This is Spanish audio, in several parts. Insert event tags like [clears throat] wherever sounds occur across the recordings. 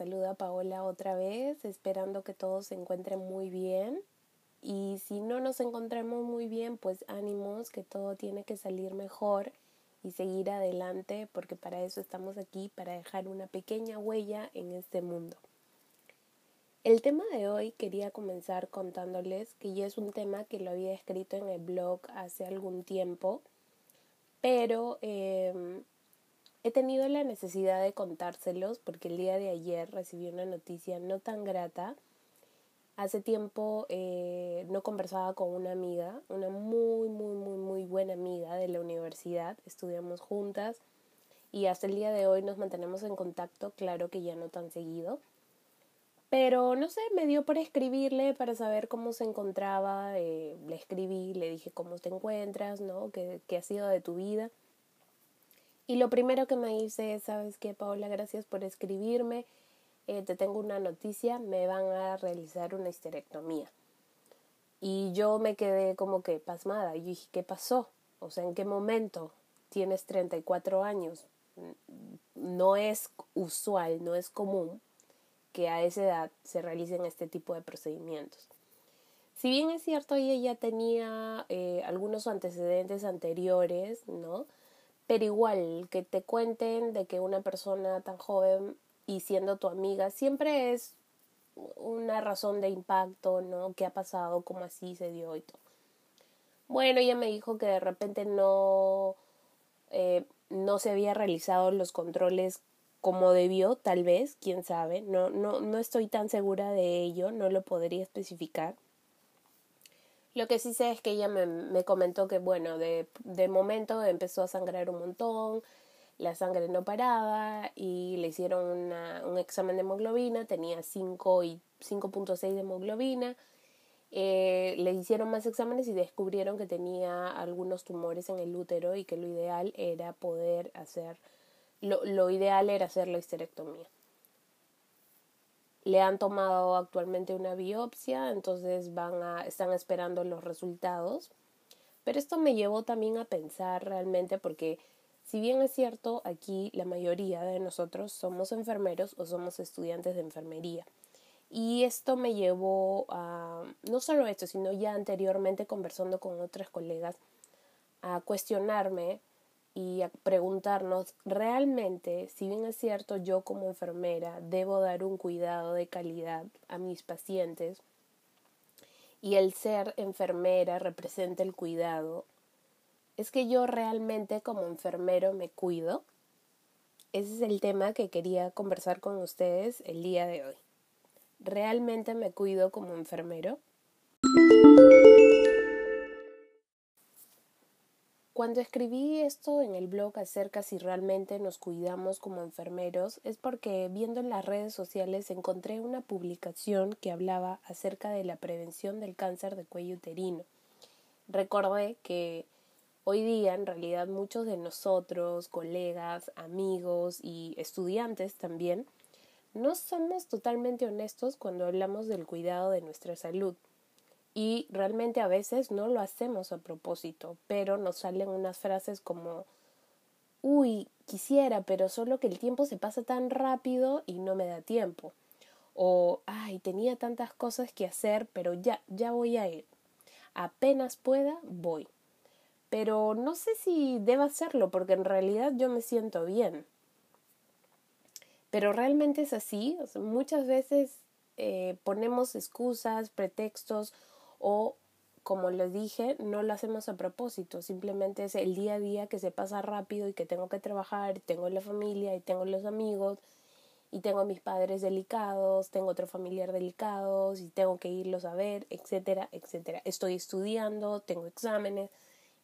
saluda Paola otra vez, esperando que todos se encuentren muy bien. Y si no nos encontramos muy bien, pues ánimos, que todo tiene que salir mejor y seguir adelante, porque para eso estamos aquí, para dejar una pequeña huella en este mundo. El tema de hoy quería comenzar contándoles que ya es un tema que lo había escrito en el blog hace algún tiempo, pero eh, He tenido la necesidad de contárselos porque el día de ayer recibí una noticia no tan grata. Hace tiempo eh, no conversaba con una amiga, una muy, muy, muy, muy buena amiga de la universidad. Estudiamos juntas y hasta el día de hoy nos mantenemos en contacto, claro que ya no tan seguido. Pero no sé, me dio por escribirle para saber cómo se encontraba. Eh, le escribí, le dije cómo te encuentras, ¿no? ¿Qué, qué ha sido de tu vida? Y lo primero que me dice es, ¿sabes qué, Paola? Gracias por escribirme. Eh, te tengo una noticia, me van a realizar una histerectomía. Y yo me quedé como que pasmada. Y dije, ¿qué pasó? O sea, ¿en qué momento? Tienes 34 años. No es usual, no es común que a esa edad se realicen este tipo de procedimientos. Si bien es cierto, ella ya tenía eh, algunos antecedentes anteriores, ¿no? Pero igual que te cuenten de que una persona tan joven y siendo tu amiga siempre es una razón de impacto, ¿no? ¿Qué ha pasado? ¿Cómo así se dio y todo? Bueno, ella me dijo que de repente no, eh, no se había realizado los controles como debió, tal vez, quién sabe. No, no, no estoy tan segura de ello, no lo podría especificar. Lo que sí sé es que ella me, me comentó que, bueno, de, de momento empezó a sangrar un montón, la sangre no paraba y le hicieron una, un examen de hemoglobina, tenía 5 y 5.6 de hemoglobina. Eh, le hicieron más exámenes y descubrieron que tenía algunos tumores en el útero y que lo ideal era poder hacer, lo, lo ideal era hacer la histerectomía. Le han tomado actualmente una biopsia, entonces van a, están esperando los resultados. Pero esto me llevó también a pensar realmente porque si bien es cierto, aquí la mayoría de nosotros somos enfermeros o somos estudiantes de enfermería. Y esto me llevó a, no solo esto, sino ya anteriormente conversando con otras colegas, a cuestionarme y a preguntarnos realmente, si bien es cierto, yo como enfermera debo dar un cuidado de calidad a mis pacientes y el ser enfermera representa el cuidado, ¿es que yo realmente como enfermero me cuido? Ese es el tema que quería conversar con ustedes el día de hoy. ¿Realmente me cuido como enfermero? Cuando escribí esto en el blog acerca si realmente nos cuidamos como enfermeros es porque viendo en las redes sociales encontré una publicación que hablaba acerca de la prevención del cáncer de cuello uterino. Recordé que hoy día en realidad muchos de nosotros, colegas, amigos y estudiantes también, no somos totalmente honestos cuando hablamos del cuidado de nuestra salud y realmente a veces no lo hacemos a propósito, pero nos salen unas frases como uy, quisiera, pero solo que el tiempo se pasa tan rápido y no me da tiempo. O ay, tenía tantas cosas que hacer, pero ya, ya voy a ir. Apenas pueda, voy. Pero no sé si deba hacerlo porque en realidad yo me siento bien. Pero realmente es así. muchas veces eh, ponemos excusas, pretextos o como les dije, no lo hacemos a propósito, simplemente es el día a día que se pasa rápido y que tengo que trabajar, tengo la familia y tengo los amigos y tengo mis padres delicados, tengo otro familiar delicados y tengo que irlos a ver, etcétera, etcétera. Estoy estudiando, tengo exámenes,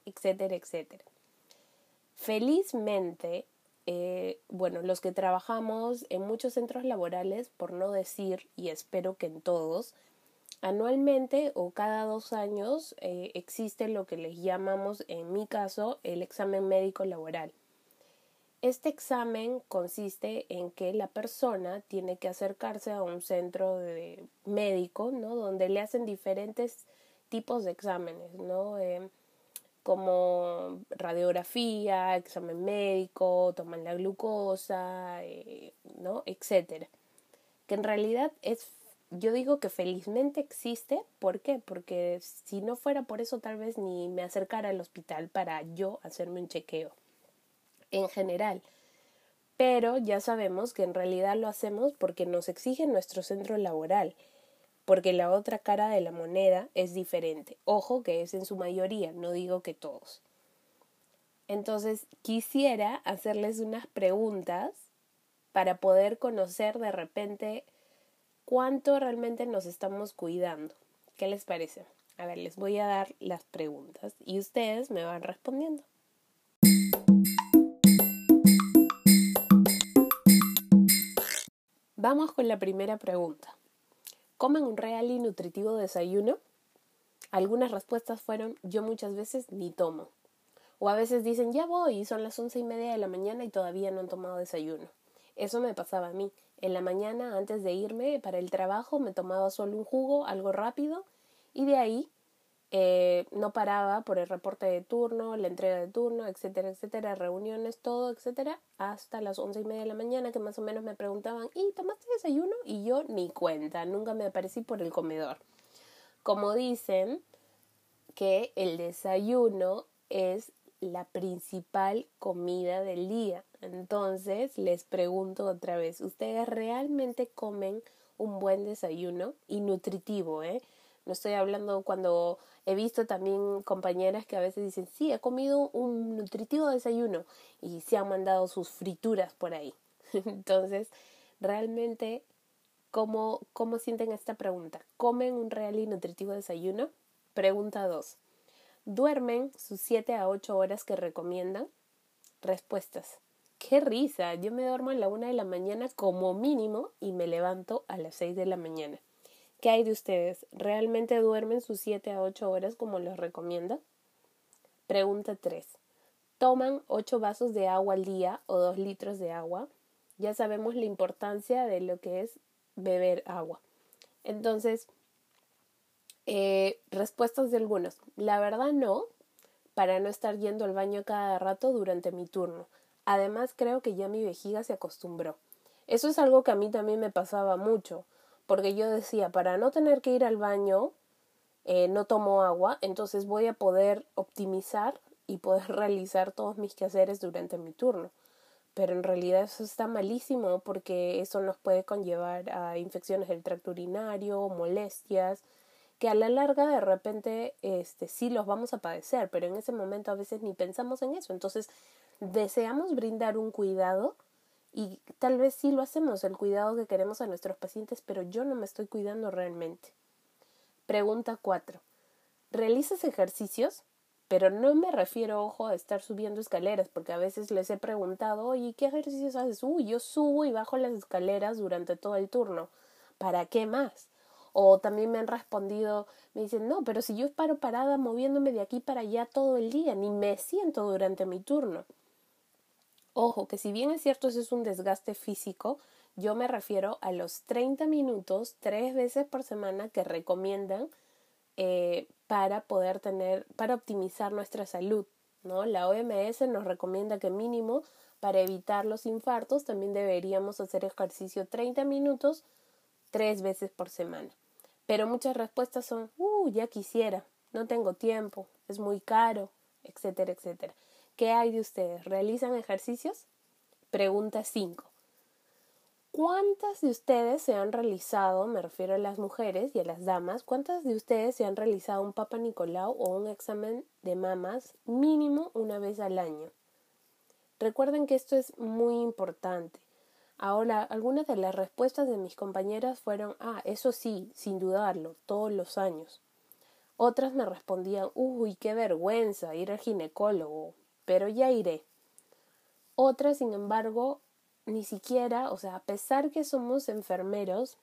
etcétera, etcétera. Felizmente, eh, bueno, los que trabajamos en muchos centros laborales, por no decir, y espero que en todos, Anualmente o cada dos años eh, existe lo que les llamamos, en mi caso, el examen médico laboral. Este examen consiste en que la persona tiene que acercarse a un centro de médico, ¿no? Donde le hacen diferentes tipos de exámenes, ¿no? Eh, como radiografía, examen médico, toman la glucosa, eh, ¿no? Etcétera. que en realidad es, yo digo que felizmente existe, ¿por qué? Porque si no fuera por eso tal vez ni me acercara al hospital para yo hacerme un chequeo en general. Pero ya sabemos que en realidad lo hacemos porque nos exige nuestro centro laboral, porque la otra cara de la moneda es diferente. Ojo que es en su mayoría, no digo que todos. Entonces quisiera hacerles unas preguntas para poder conocer de repente cuánto realmente nos estamos cuidando. ¿Qué les parece? A ver, les voy a dar las preguntas y ustedes me van respondiendo. Vamos con la primera pregunta. ¿Comen un real y nutritivo desayuno? Algunas respuestas fueron yo muchas veces ni tomo. O a veces dicen ya voy y son las once y media de la mañana y todavía no han tomado desayuno. Eso me pasaba a mí. En la mañana, antes de irme para el trabajo, me tomaba solo un jugo, algo rápido, y de ahí eh, no paraba por el reporte de turno, la entrega de turno, etcétera, etcétera, reuniones, todo, etcétera, hasta las once y media de la mañana que más o menos me preguntaban, ¿y tomaste desayuno? Y yo ni cuenta, nunca me aparecí por el comedor. Como dicen que el desayuno es la principal comida del día. Entonces, les pregunto otra vez, ¿ustedes realmente comen un buen desayuno y nutritivo, eh? No estoy hablando cuando he visto también compañeras que a veces dicen, sí, he comido un nutritivo desayuno y se han mandado sus frituras por ahí. [laughs] Entonces, realmente, ¿cómo, ¿cómo sienten esta pregunta? ¿Comen un real y nutritivo desayuno? Pregunta 2. ¿Duermen sus 7 a 8 horas que recomiendan? Respuestas. ¡Qué risa! Yo me duermo a la una de la mañana como mínimo y me levanto a las 6 de la mañana. ¿Qué hay de ustedes? ¿Realmente duermen sus 7 a 8 horas como les recomienda? Pregunta 3. ¿Toman 8 vasos de agua al día o 2 litros de agua? Ya sabemos la importancia de lo que es beber agua. Entonces, eh, respuestas de algunos. La verdad no, para no estar yendo al baño cada rato durante mi turno. Además creo que ya mi vejiga se acostumbró. Eso es algo que a mí también me pasaba mucho, porque yo decía, para no tener que ir al baño, eh, no tomo agua, entonces voy a poder optimizar y poder [laughs] realizar todos mis quehaceres durante mi turno. Pero en realidad eso está malísimo porque eso nos puede conllevar a infecciones del tracto urinario, molestias, que a la larga de repente este sí los vamos a padecer, pero en ese momento a veces ni pensamos en eso. Entonces, deseamos brindar un cuidado y tal vez sí lo hacemos, el cuidado que queremos a nuestros pacientes, pero yo no me estoy cuidando realmente. Pregunta 4. ¿Realizas ejercicios? Pero no me refiero, ojo, a estar subiendo escaleras, porque a veces les he preguntado, oye, ¿qué ejercicios haces? Uy, yo subo y bajo las escaleras durante todo el turno. ¿Para qué más? O también me han respondido, me dicen, no, pero si yo paro parada moviéndome de aquí para allá todo el día, ni me siento durante mi turno. Ojo, que si bien es cierto eso es un desgaste físico, yo me refiero a los 30 minutos tres veces por semana que recomiendan eh, para poder tener, para optimizar nuestra salud. ¿no? La OMS nos recomienda que mínimo para evitar los infartos también deberíamos hacer ejercicio 30 minutos tres veces por semana. Pero muchas respuestas son, uh, ya quisiera, no tengo tiempo, es muy caro, etcétera, etcétera. ¿Qué hay de ustedes? ¿Realizan ejercicios? Pregunta 5. ¿Cuántas de ustedes se han realizado, me refiero a las mujeres y a las damas, cuántas de ustedes se han realizado un Papa Nicolau o un examen de mamas mínimo una vez al año? Recuerden que esto es muy importante. Ahora, algunas de las respuestas de mis compañeras fueron, ah, eso sí, sin dudarlo, todos los años. Otras me respondían, uy, qué vergüenza ir al ginecólogo, pero ya iré. Otras, sin embargo, ni siquiera, o sea, a pesar que somos enfermeros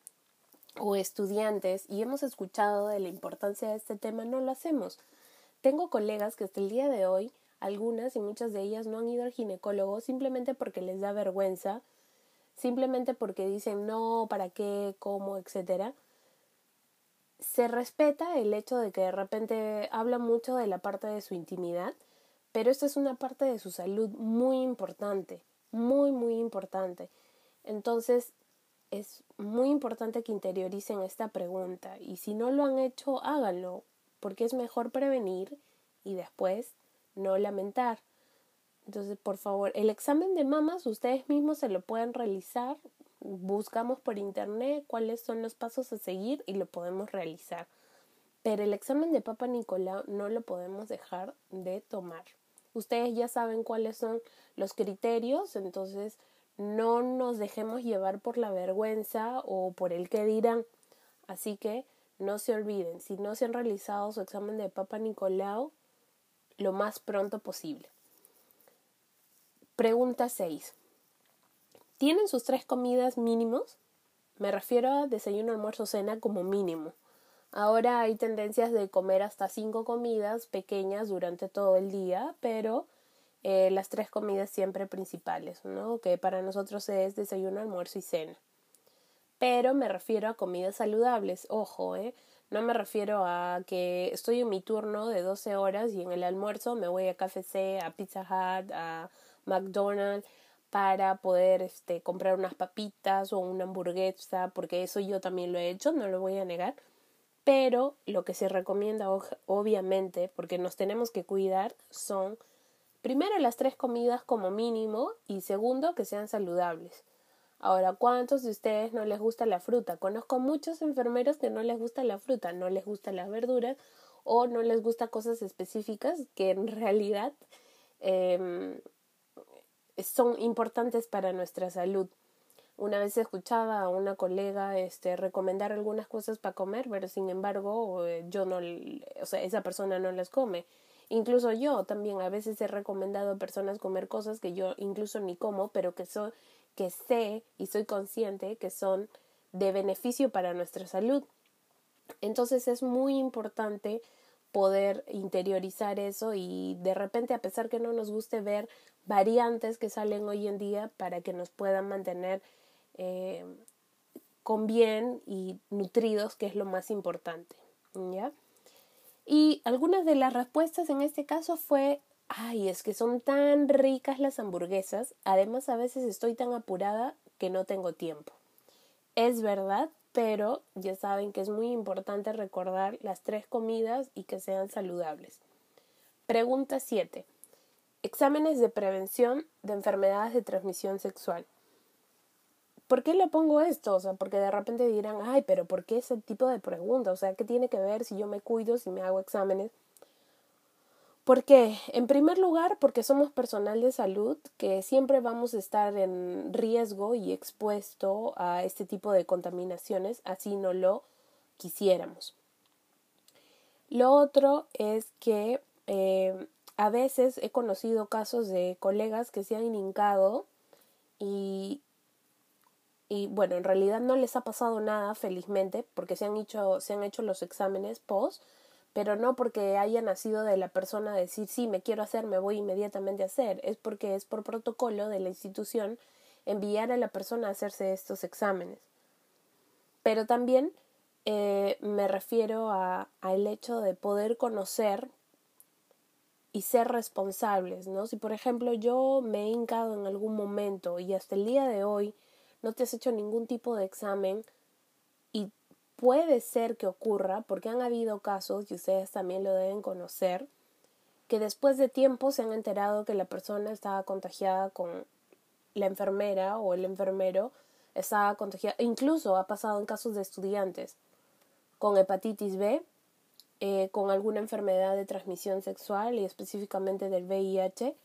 o estudiantes y hemos escuchado de la importancia de este tema, no lo hacemos. Tengo colegas que hasta el día de hoy, algunas y muchas de ellas no han ido al ginecólogo simplemente porque les da vergüenza simplemente porque dicen no, para qué, cómo, etcétera. Se respeta el hecho de que de repente habla mucho de la parte de su intimidad, pero esta es una parte de su salud muy importante, muy, muy importante. Entonces, es muy importante que interioricen esta pregunta y si no lo han hecho, háganlo, porque es mejor prevenir y después no lamentar. Entonces, por favor, el examen de mamas ustedes mismos se lo pueden realizar. Buscamos por internet cuáles son los pasos a seguir y lo podemos realizar. Pero el examen de Papa Nicolau no lo podemos dejar de tomar. Ustedes ya saben cuáles son los criterios, entonces no nos dejemos llevar por la vergüenza o por el que dirán. Así que no se olviden, si no se han realizado su examen de Papa Nicolau, lo más pronto posible. Pregunta 6. ¿Tienen sus tres comidas mínimos? Me refiero a desayuno, almuerzo, cena como mínimo. Ahora hay tendencias de comer hasta cinco comidas pequeñas durante todo el día, pero eh, las tres comidas siempre principales, ¿no? Que para nosotros es desayuno, almuerzo y cena. Pero me refiero a comidas saludables, ojo, ¿eh? No me refiero a que estoy en mi turno de 12 horas y en el almuerzo me voy a KFC, a Pizza Hut, a McDonald's para poder este, comprar unas papitas o una hamburguesa, porque eso yo también lo he hecho, no lo voy a negar. Pero lo que se recomienda, obviamente, porque nos tenemos que cuidar, son primero las tres comidas como mínimo y segundo que sean saludables. Ahora, ¿cuántos de ustedes no les gusta la fruta? Conozco muchos enfermeros que no les gusta la fruta, no les gustan las verduras o no les gusta cosas específicas que en [laughs] realidad eh, son importantes para nuestra salud. Una vez escuchaba a una colega este, recomendar algunas cosas para comer, pero sin embargo eh, yo no, o sea, esa persona no las come. Incluso yo también a veces he recomendado a personas comer cosas que yo incluso ni como, pero que, que sé y soy consciente que son de beneficio para nuestra salud. Entonces es muy importante poder interiorizar eso y de repente a pesar que no nos guste ver variantes que salen hoy en día para que nos puedan mantener eh, con bien y nutridos, que es lo más importante. ¿Ya? Y algunas de las respuestas en este caso fue, ay, es que son tan ricas las hamburguesas, además a veces estoy tan apurada que no tengo tiempo. Es verdad, pero ya saben que es muy importante recordar las tres comidas y que sean saludables. Pregunta 7. Exámenes de prevención de enfermedades de transmisión sexual. ¿Por qué le pongo esto? O sea, porque de repente dirán, ay, pero ¿por qué ese tipo de pregunta? O sea, ¿qué tiene que ver si yo me cuido, si me hago exámenes? ¿Por qué? En primer lugar, porque somos personal de salud que siempre vamos a estar en riesgo y expuesto a este tipo de contaminaciones, así no lo quisiéramos. Lo otro es que eh, a veces he conocido casos de colegas que se han hincado y, y bueno, en realidad no les ha pasado nada, felizmente, porque se han hecho, se han hecho los exámenes post, pero no porque haya nacido de la persona decir sí, me quiero hacer, me voy inmediatamente a hacer, es porque es por protocolo de la institución enviar a la persona a hacerse estos exámenes. Pero también eh, me refiero a, al hecho de poder conocer y ser responsables, ¿no? Si por ejemplo yo me he hincado en algún momento y hasta el día de hoy no te has hecho ningún tipo de examen puede ser que ocurra, porque han habido casos, y ustedes también lo deben conocer, que después de tiempo se han enterado que la persona estaba contagiada con la enfermera o el enfermero estaba contagiada, incluso ha pasado en casos de estudiantes con hepatitis B eh, con alguna enfermedad de transmisión sexual y específicamente del VIH.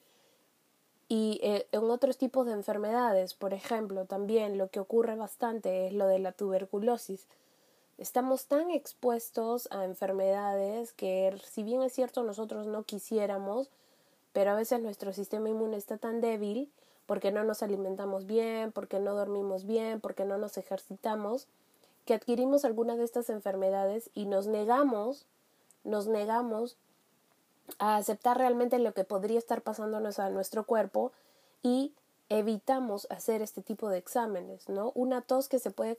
Y eh, en otros tipos de enfermedades, por ejemplo, también lo que ocurre bastante es lo de la tuberculosis. Estamos tan expuestos a enfermedades que si bien es cierto nosotros no quisiéramos, pero a veces nuestro sistema inmune está tan débil porque no nos alimentamos bien, porque no dormimos bien, porque no nos ejercitamos, que adquirimos algunas de estas enfermedades y nos negamos nos negamos a aceptar realmente lo que podría estar pasándonos a nuestro cuerpo y evitamos hacer este tipo de exámenes, ¿no? Una tos que se puede,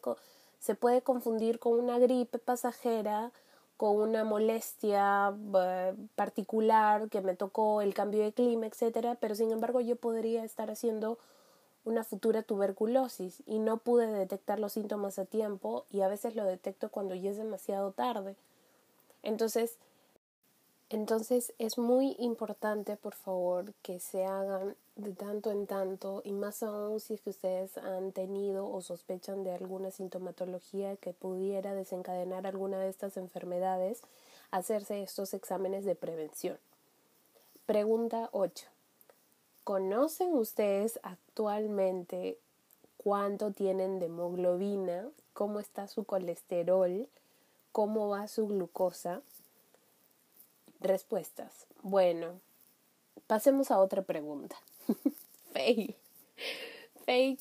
se puede confundir con una gripe pasajera, con una molestia eh, particular que me tocó el cambio de clima, etcétera, pero sin embargo yo podría estar haciendo una futura tuberculosis y no pude detectar los síntomas a tiempo y a veces lo detecto cuando ya es demasiado tarde. Entonces, entonces es muy importante, por favor, que se hagan de tanto en tanto y más aún si ustedes han tenido o sospechan de alguna sintomatología que pudiera desencadenar alguna de estas enfermedades, hacerse estos exámenes de prevención. Pregunta 8. ¿Conocen ustedes actualmente cuánto tienen de hemoglobina? ¿Cómo está su colesterol? ¿Cómo va su glucosa? Respuestas. Bueno, pasemos a otra pregunta. [laughs] Fail. Fail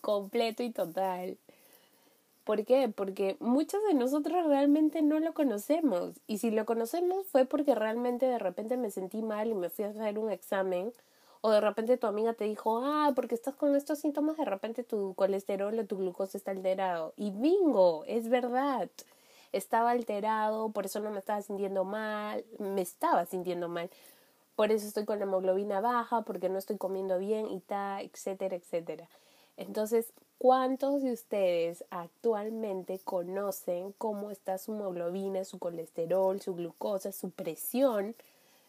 completo y total. ¿Por qué? Porque muchos de nosotros realmente no lo conocemos. Y si lo conocemos fue porque realmente de repente me sentí mal y me fui a hacer un examen. O de repente tu amiga te dijo, ah, porque estás con estos síntomas, de repente tu colesterol o tu glucosa está alterado. Y bingo, es verdad estaba alterado, por eso no me estaba sintiendo mal, me estaba sintiendo mal, por eso estoy con la hemoglobina baja, porque no estoy comiendo bien y tal, etcétera, etcétera. Entonces, ¿cuántos de ustedes actualmente conocen cómo está su hemoglobina, su colesterol, su glucosa, su presión,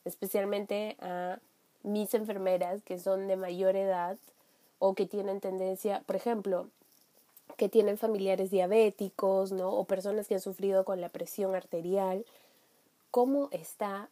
especialmente a mis enfermeras que son de mayor edad o que tienen tendencia, por ejemplo, que tienen familiares diabéticos, ¿no? O personas que han sufrido con la presión arterial. ¿Cómo está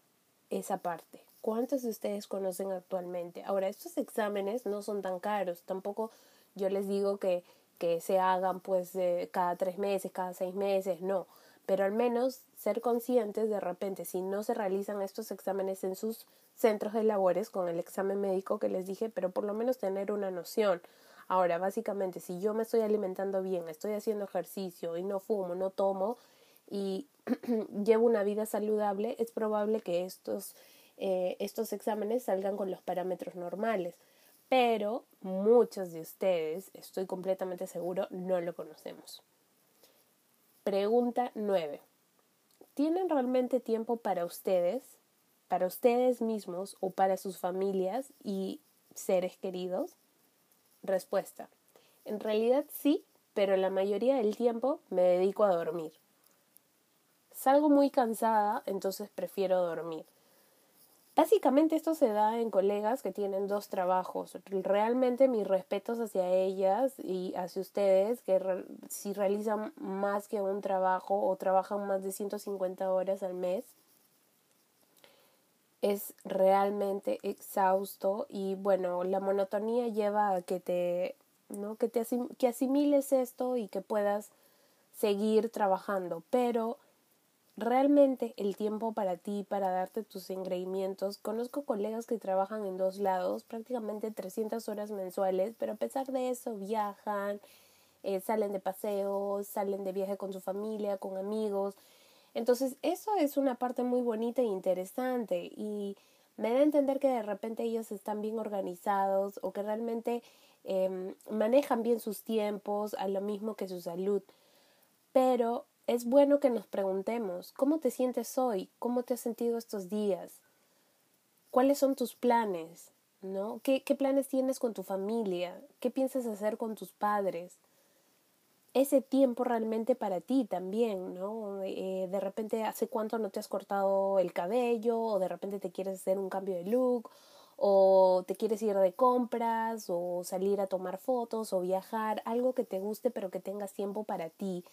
esa parte? ¿Cuántos de ustedes conocen actualmente? Ahora, estos exámenes no son tan caros. Tampoco yo les digo que, que se hagan pues cada tres meses, cada seis meses, no. Pero al menos ser conscientes de repente, si no se realizan estos exámenes en sus centros de labores con el examen médico que les dije, pero por lo menos tener una noción. Ahora, básicamente, si yo me estoy alimentando bien, estoy haciendo ejercicio y no fumo, no tomo y [clears throat] llevo una vida saludable, es probable que estos, eh, estos exámenes salgan con los parámetros normales. Pero muchos de ustedes, estoy completamente seguro, no lo conocemos. Pregunta 9. ¿Tienen realmente tiempo para ustedes, para ustedes mismos o para sus familias y seres queridos? Respuesta. En realidad sí, pero la mayoría del tiempo me dedico a dormir. Salgo muy cansada, entonces prefiero dormir. Básicamente esto se da en colegas que tienen dos trabajos. Realmente mis respetos hacia ellas y hacia ustedes que si realizan más que un trabajo o trabajan más de 150 horas al mes, es realmente exhausto y bueno, la monotonía lleva a que te, ¿no? que, te que asimiles esto y que puedas seguir trabajando, pero realmente el tiempo para ti, para darte tus engreimientos, conozco colegas que trabajan en dos lados, prácticamente 300 horas mensuales, pero a pesar de eso viajan, eh, salen de paseos, salen de viaje con su familia, con amigos, entonces, eso es una parte muy bonita e interesante y me da a entender que de repente ellos están bien organizados o que realmente eh, manejan bien sus tiempos, a lo mismo que su salud. Pero es bueno que nos preguntemos, ¿cómo te sientes hoy? ¿Cómo te has sentido estos días? ¿Cuáles son tus planes? ¿No? ¿Qué, qué planes tienes con tu familia? ¿Qué piensas hacer con tus padres? Ese tiempo realmente para ti también, ¿no? Eh, de repente hace cuánto no te has cortado el cabello o de repente te quieres hacer un cambio de look o te quieres ir de compras o salir a tomar fotos o viajar, algo que te guste pero que tengas tiempo para ti,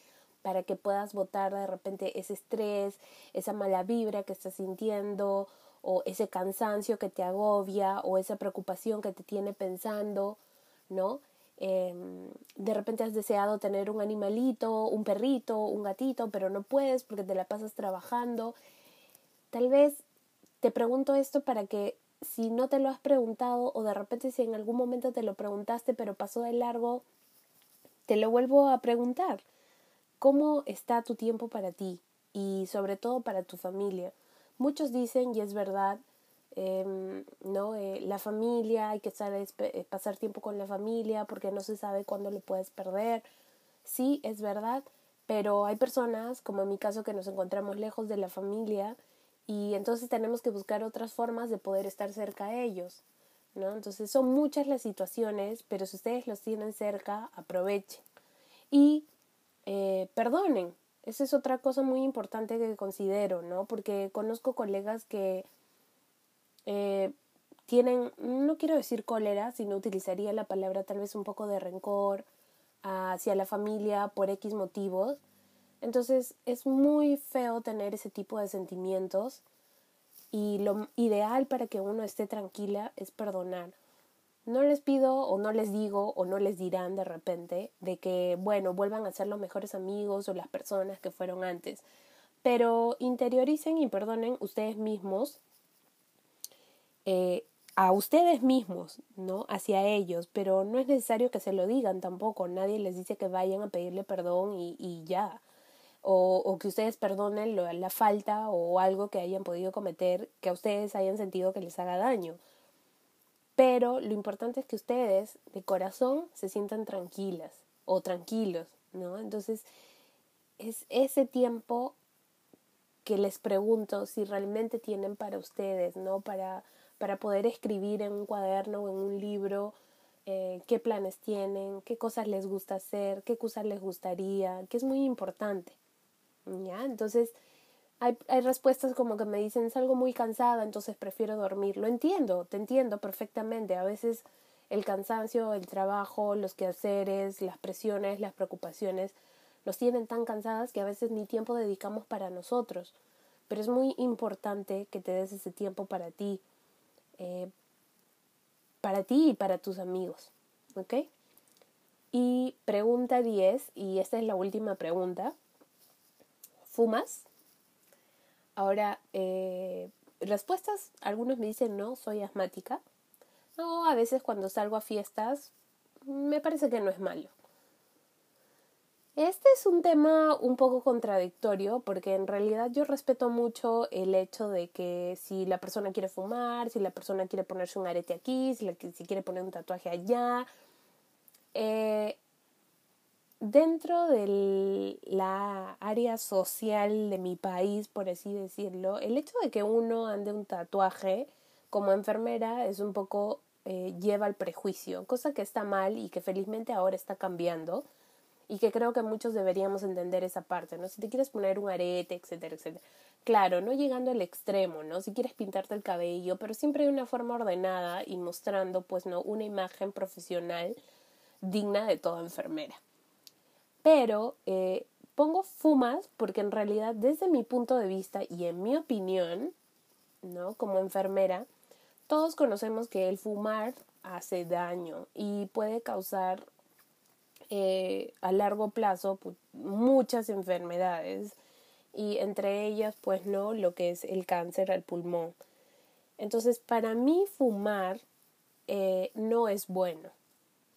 para que puedas botar de repente ese estrés, esa mala vibra que estás sintiendo o ese cansancio que te agobia o esa preocupación que te tiene pensando, ¿no? Em, de repente has deseado tener un animalito, un perrito, un gatito, pero no puedes porque te la pasas trabajando. Tal vez te pregunto esto para que si no te lo has preguntado o de repente si en algún momento te lo preguntaste pero pasó de largo, te lo vuelvo a preguntar. ¿Cómo está tu tiempo para ti y sobre todo para tu familia? Muchos dicen, y es verdad, eh, ¿no? Eh, la familia, hay que saber eh, pasar tiempo con la familia porque no se sabe cuándo le puedes perder. Sí, es verdad, pero hay personas, como en mi caso, que nos encontramos lejos de la familia y entonces tenemos que buscar otras formas de poder estar cerca de ellos. ¿no? Entonces son muchas las situaciones, pero si ustedes los tienen cerca, aprovechen. Y eh, perdonen. Esa es otra cosa muy importante que considero, ¿no? Porque conozco colegas que eh, tienen, no quiero decir cólera, sino utilizaría la palabra tal vez un poco de rencor hacia la familia por X motivos. Entonces es muy feo tener ese tipo de sentimientos y lo ideal para que uno esté tranquila es perdonar. No les pido o no les digo o no les dirán de repente de que, bueno, vuelvan a ser los mejores amigos o las personas que fueron antes, pero interioricen y perdonen ustedes mismos eh, a ustedes mismos, ¿no? Hacia ellos, pero no es necesario que se lo digan tampoco, nadie les dice que vayan a pedirle perdón y, ya, o, o, que ustedes perdonen la falta o algo que hayan podido cometer que a ustedes hayan sentido que les haga daño. Pero lo importante es que ustedes de corazón se sientan tranquilas o tranquilos, ¿no? Entonces, es ese tiempo que les pregunto si realmente tienen para ustedes, ¿no? Para para poder escribir en un cuaderno o en un libro eh, qué planes tienen, qué cosas les gusta hacer, qué cosas les gustaría, que es muy importante. ¿Ya? Entonces, hay, hay respuestas como que me dicen, salgo muy cansada, entonces prefiero dormir. Lo entiendo, te entiendo perfectamente. A veces el cansancio, el trabajo, los quehaceres, las presiones, las preocupaciones, nos tienen tan cansadas que a veces ni tiempo dedicamos para nosotros. Pero es muy importante que te des ese tiempo para ti, eh, para ti y para tus amigos. ¿Ok? Y pregunta 10, y esta es la última pregunta. ¿Fumas? Ahora, eh, respuestas, algunos me dicen no, soy asmática. No, a veces cuando salgo a fiestas, me parece que no es malo. Este es un tema un poco contradictorio porque en realidad yo respeto mucho el hecho de que si la persona quiere fumar, si la persona quiere ponerse un arete aquí, si, si quiere poner un tatuaje allá, eh, dentro de la área social de mi país, por así decirlo, el hecho de que uno ande un tatuaje como enfermera es un poco eh, lleva al prejuicio, cosa que está mal y que felizmente ahora está cambiando y que creo que muchos deberíamos entender esa parte, ¿no? Si te quieres poner un arete, etcétera, etcétera. Claro, no llegando al extremo, ¿no? Si quieres pintarte el cabello, pero siempre de una forma ordenada y mostrando, pues, ¿no? Una imagen profesional digna de toda enfermera. Pero eh, pongo fumas porque en realidad desde mi punto de vista y en mi opinión, ¿no? Como enfermera, todos conocemos que el fumar hace daño y puede causar eh, a largo plazo muchas enfermedades y entre ellas pues no lo que es el cáncer al pulmón. Entonces para mí fumar eh, no es bueno.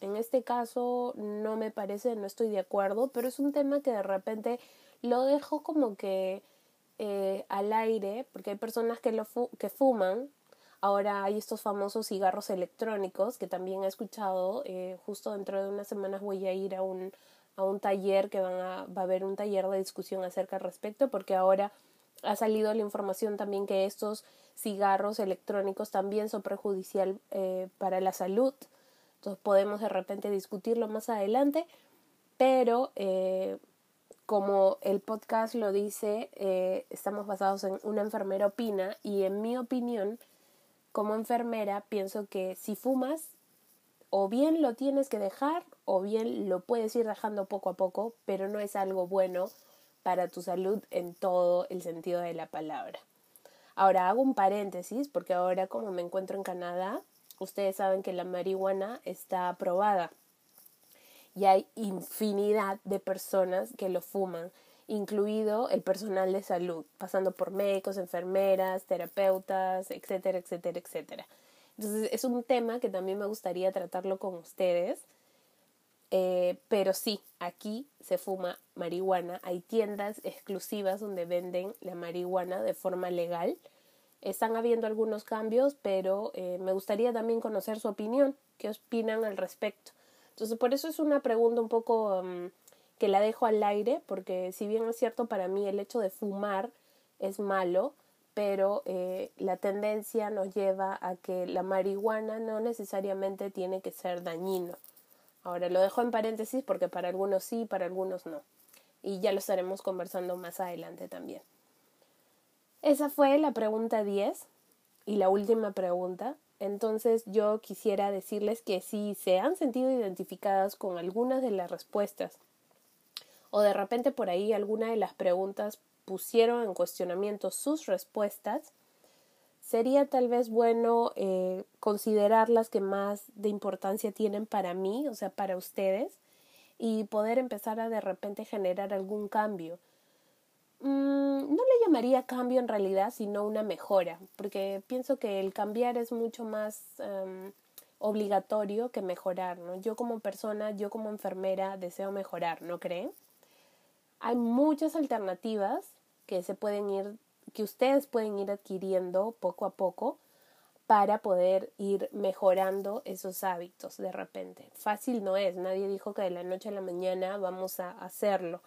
En este caso no me parece, no estoy de acuerdo, pero es un tema que de repente lo dejo como que eh, al aire, porque hay personas que, lo que fuman Ahora hay estos famosos cigarros electrónicos que también he escuchado. Eh, justo dentro de unas semanas voy a ir a un, a un taller que van a, va a haber un taller de discusión acerca al respecto porque ahora ha salido la información también que estos cigarros electrónicos también son perjudicial eh, para la salud. Entonces podemos de repente discutirlo más adelante, pero eh, como el podcast lo dice, estamos basados en una enfermera opina y en mi opinión como enfermera pienso que si fumas, o bien lo tienes que dejar, o bien lo puedes ir dejando poco a poco, pero no es algo bueno para tu salud en todo el sentido de la palabra. Ahora hago un paréntesis porque ahora como me encuentro en Canadá, ustedes saben que la marihuana está aprobada y hay infinidad de personas que lo fuman incluido el personal de salud, pasando por médicos, enfermeras, terapeutas, etcétera, etcétera, etcétera. Entonces es un tema que también me gustaría tratarlo con ustedes. Eh, pero sí, aquí se fuma marihuana. Hay tiendas exclusivas donde venden la marihuana de forma legal. Están habiendo algunos cambios, pero eh, me gustaría también conocer su opinión. ¿Qué opinan al respecto? Entonces, por eso es una pregunta un poco mm, que la dejo al aire, porque si bien es cierto para mí el hecho de fumar es malo, pero eh, la tendencia nos lleva a que la marihuana no necesariamente tiene que ser dañino. Ahora lo dejo en paréntesis porque para algunos sí, para algunos no. Y ya lo estaremos conversando más adelante también. Esa fue la pregunta 10 y la última pregunta. Entonces yo quisiera decirles que si se han sentido identificadas con algunas de las respuestas o de repente por ahí alguna de las preguntas pusieron en cuestionamiento sus respuestas, sería tal vez bueno eh, considerar las que más de importancia tienen para mí, o sea, para ustedes, y poder empezar a de repente generar algún cambio. Mm, no le llamaría cambio en realidad, sino una mejora, porque pienso que el cambiar es mucho más em, obligatorio que mejorar, ¿no? Yo como persona, yo como enfermera deseo mejorar, ¿no creen? Hay muchas alternativas que se pueden ir, que ustedes pueden ir adquiriendo poco a poco para poder ir mejorando esos hábitos de repente. Fácil no es, nadie dijo que de la noche a la mañana vamos a hacerlo.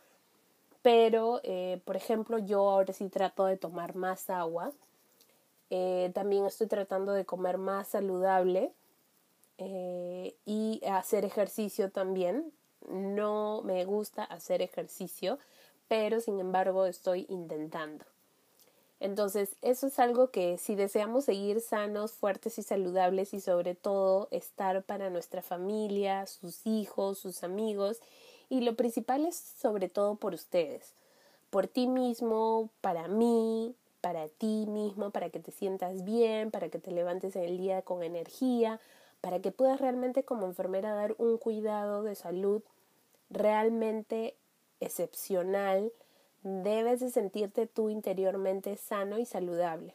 Pero, eh, por ejemplo, yo ahora sí trato de tomar más agua. Eh, también estoy tratando de comer más saludable eh, y hacer ejercicio también. No me gusta hacer ejercicio, pero sin embargo estoy intentando. Entonces, eso es algo que si deseamos seguir sanos, fuertes y saludables y sobre todo estar para nuestra familia, sus hijos, sus amigos y lo principal es sobre todo por ustedes, por ti mismo, para mí, para ti mismo, para que te sientas bien, para que te levantes en el día con energía, para que puedas realmente como enfermera dar un cuidado de salud realmente excepcional debes de sentirte tú interiormente sano y saludable.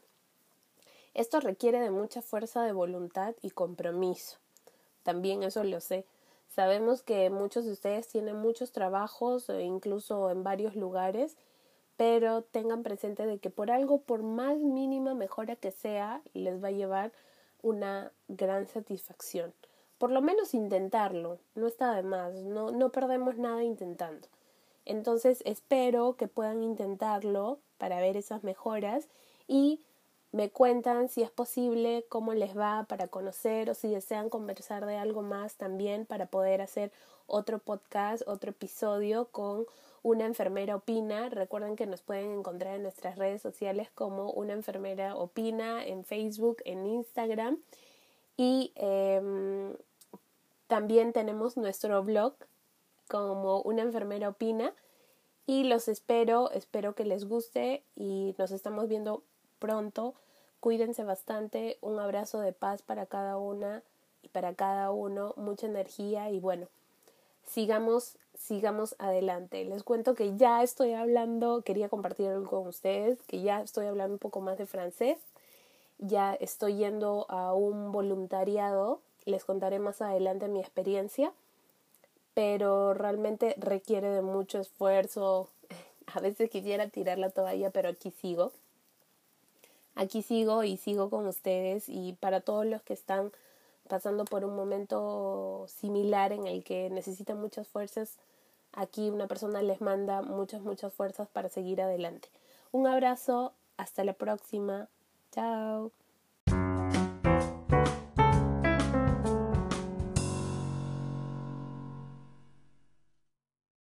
Esto requiere de mucha fuerza de voluntad y compromiso. También eso lo sé. Sabemos que muchos de ustedes tienen muchos trabajos, e incluso en varios lugares, pero tengan presente de que por algo, por más mínima mejora que sea, les va a llevar una gran satisfacción. Por lo menos intentarlo, no está de más, no, no perdemos nada intentando. Entonces espero que puedan intentarlo para ver esas mejoras y me cuentan si es posible, cómo les va para conocer o si desean conversar de algo más también para poder hacer otro podcast, otro episodio con una enfermera opina. Recuerden que nos pueden encontrar en nuestras redes sociales como una enfermera opina en Facebook, en Instagram y em, también tenemos nuestro blog como una enfermera opina y los espero, espero que les guste y nos estamos viendo pronto. Cuídense bastante, un abrazo de paz para cada una y para cada uno, mucha energía y bueno, sigamos, sigamos adelante. Les cuento que ya estoy hablando, quería compartir algo con ustedes, que ya estoy hablando un poco más de francés, ya estoy yendo a un voluntariado, les contaré más adelante mi experiencia pero realmente requiere de mucho esfuerzo. [laughs] A veces quisiera tirar la toalla, pero aquí sigo. Aquí sigo y sigo con ustedes y para todos los que están pasando por un momento similar en el que necesitan muchas fuerzas, aquí una persona les manda muchas, muchas fuerzas para seguir adelante. Un abrazo, hasta la próxima. Chao.